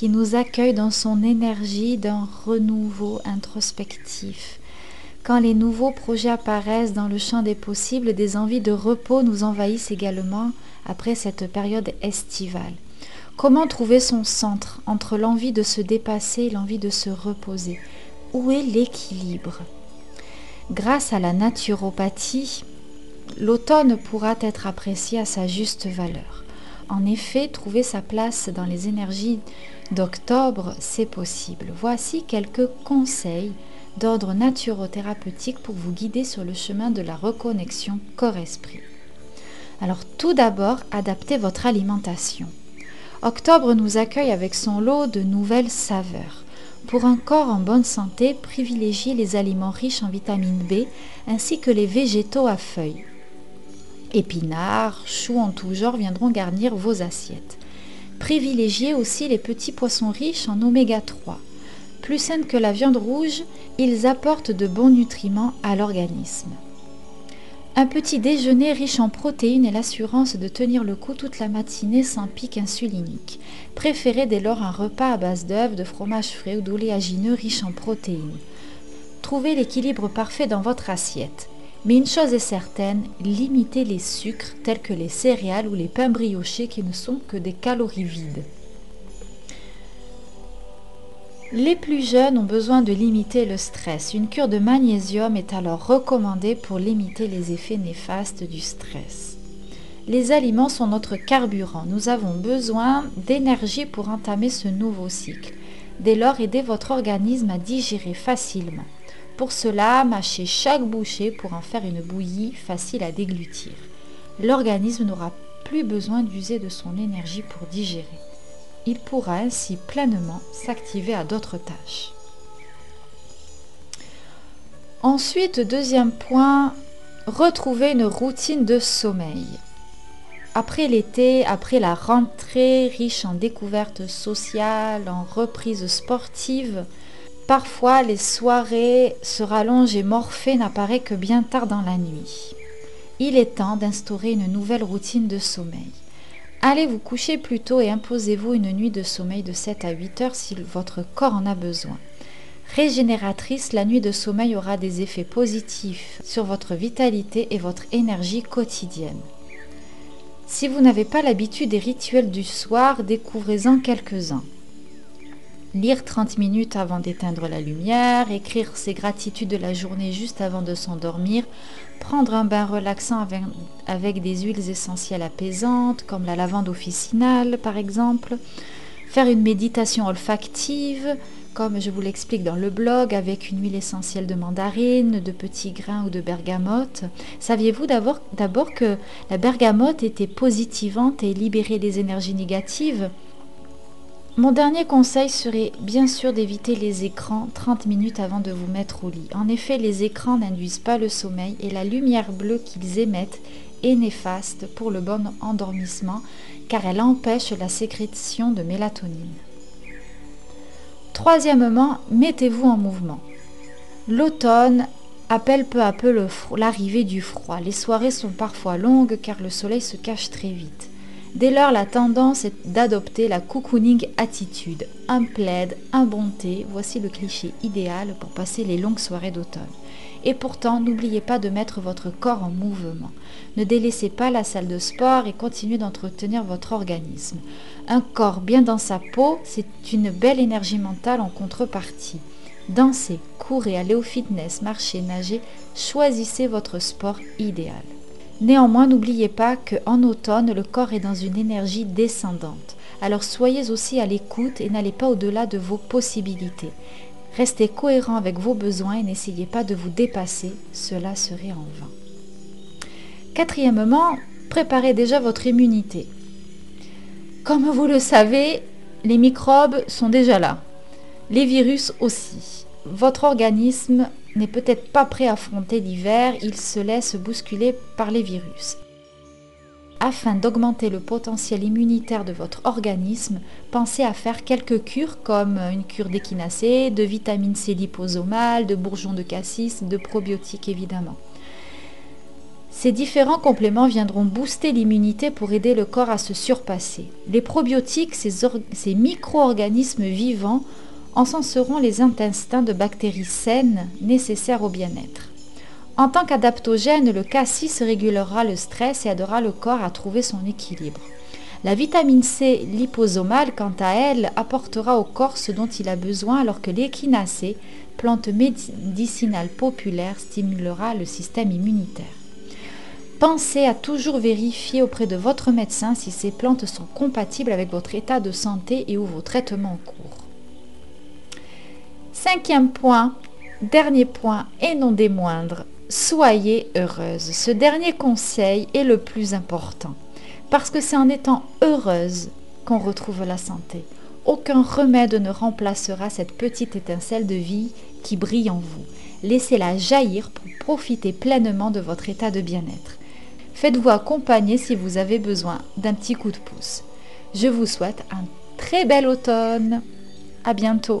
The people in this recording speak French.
qui nous accueille dans son énergie d'un renouveau introspectif. Quand les nouveaux projets apparaissent dans le champ des possibles, des envies de repos nous envahissent également après cette période estivale. Comment trouver son centre entre l'envie de se dépasser et l'envie de se reposer? Où est l'équilibre? Grâce à la naturopathie, l'automne pourra être apprécié à sa juste valeur. En effet, trouver sa place dans les énergies d'octobre, c'est possible. Voici quelques conseils d'ordre naturothérapeutique pour vous guider sur le chemin de la reconnexion corps-esprit. Alors tout d'abord, adaptez votre alimentation. Octobre nous accueille avec son lot de nouvelles saveurs. Pour un corps en bonne santé, privilégiez les aliments riches en vitamine B ainsi que les végétaux à feuilles. Épinards, choux en tout genre viendront garnir vos assiettes. Privilégiez aussi les petits poissons riches en oméga 3. Plus saines que la viande rouge, ils apportent de bons nutriments à l'organisme. Un petit déjeuner riche en protéines est l'assurance de tenir le coup toute la matinée sans pic insulinique. Préférez dès lors un repas à base d'œufs, de fromage frais ou d'oléagineux riche en protéines. Trouvez l'équilibre parfait dans votre assiette. Mais une chose est certaine, limitez les sucres tels que les céréales ou les pains briochés qui ne sont que des calories vides. Les plus jeunes ont besoin de limiter le stress. Une cure de magnésium est alors recommandée pour limiter les effets néfastes du stress. Les aliments sont notre carburant. Nous avons besoin d'énergie pour entamer ce nouveau cycle. Dès lors, aidez votre organisme à digérer facilement. Pour cela, mâchez chaque bouchée pour en faire une bouillie facile à déglutir. L'organisme n'aura plus besoin d'user de son énergie pour digérer. Il pourra ainsi pleinement s'activer à d'autres tâches. Ensuite, deuxième point, retrouver une routine de sommeil. Après l'été, après la rentrée riche en découvertes sociales, en reprises sportives, Parfois, les soirées se rallongent et Morphée n'apparaît que bien tard dans la nuit. Il est temps d'instaurer une nouvelle routine de sommeil. Allez vous coucher plus tôt et imposez-vous une nuit de sommeil de 7 à 8 heures si votre corps en a besoin. Régénératrice, la nuit de sommeil aura des effets positifs sur votre vitalité et votre énergie quotidienne. Si vous n'avez pas l'habitude des rituels du soir, découvrez-en quelques-uns lire 30 minutes avant d'éteindre la lumière, écrire ses gratitudes de la journée juste avant de s'endormir, prendre un bain relaxant avec, des huiles essentielles apaisantes comme la lavande officinale par exemple, faire une méditation olfactive comme je vous l'explique dans le blog avec une huile essentielle de mandarine, de petits grains ou de bergamote. Saviez-vous d'abord que la bergamote était positivante et libérait les énergies négatives? Mon dernier conseil serait bien sûr d'éviter les écrans 30 minutes avant de vous mettre au lit. En effet, les écrans n'induisent pas le sommeil et la lumière bleue qu'ils émettent est néfaste pour le bon endormissement car elle empêche la sécrétion de mélatonine. Troisièmement, mettez-vous en mouvement. L'automne appelle peu à peu l'arrivée du froid. Les soirées sont parfois longues car le soleil se cache très vite. Dès lors, la tendance est d'adopter la cocooning attitude. Un plaid, un bon thé, voici le cliché idéal pour passer les longues soirées d'automne. Et pourtant, n'oubliez pas de mettre votre corps en mouvement. Ne délaissez pas la salle de sport et continuez d'entretenir votre organisme. Un corps bien dans sa peau, c'est une belle énergie mentale en contrepartie. Dansez, courez, allez au fitness, marchez, nagez, choisissez votre sport idéal. Néanmoins, n'oubliez pas qu'en automne, le corps est dans une énergie descendante. Alors soyez aussi à l'écoute et n'allez pas au-delà de vos possibilités. Restez cohérent avec vos besoins et n'essayez pas de vous dépasser, cela serait en vain. Quatrièmement, préparez déjà votre immunité. Comme vous le savez, les microbes sont déjà là, les virus aussi. Votre organisme n'est peut-être pas prêt à affronter l'hiver, il se laisse bousculer par les virus. Afin d'augmenter le potentiel immunitaire de votre organisme, pensez à faire quelques cures comme une cure d'échinacée, de vitamine C liposomale, de bourgeons de cassis, de probiotiques évidemment. Ces différents compléments viendront booster l'immunité pour aider le corps à se surpasser. Les probiotiques, ces, ces micro-organismes vivants, encenseront les intestins de bactéries saines nécessaires au bien-être. En tant qu'adaptogène, le cassis régulera le stress et aidera le corps à trouver son équilibre. La vitamine C liposomale, quant à elle, apportera au corps ce dont il a besoin alors que l'échinacée, plante médicinale populaire, stimulera le système immunitaire. Pensez à toujours vérifier auprès de votre médecin si ces plantes sont compatibles avec votre état de santé et ou vos traitements en cours. Cinquième point, dernier point et non des moindres, soyez heureuse. Ce dernier conseil est le plus important parce que c'est en étant heureuse qu'on retrouve la santé. Aucun remède ne remplacera cette petite étincelle de vie qui brille en vous. Laissez-la jaillir pour profiter pleinement de votre état de bien-être. Faites-vous accompagner si vous avez besoin d'un petit coup de pouce. Je vous souhaite un très bel automne. À bientôt.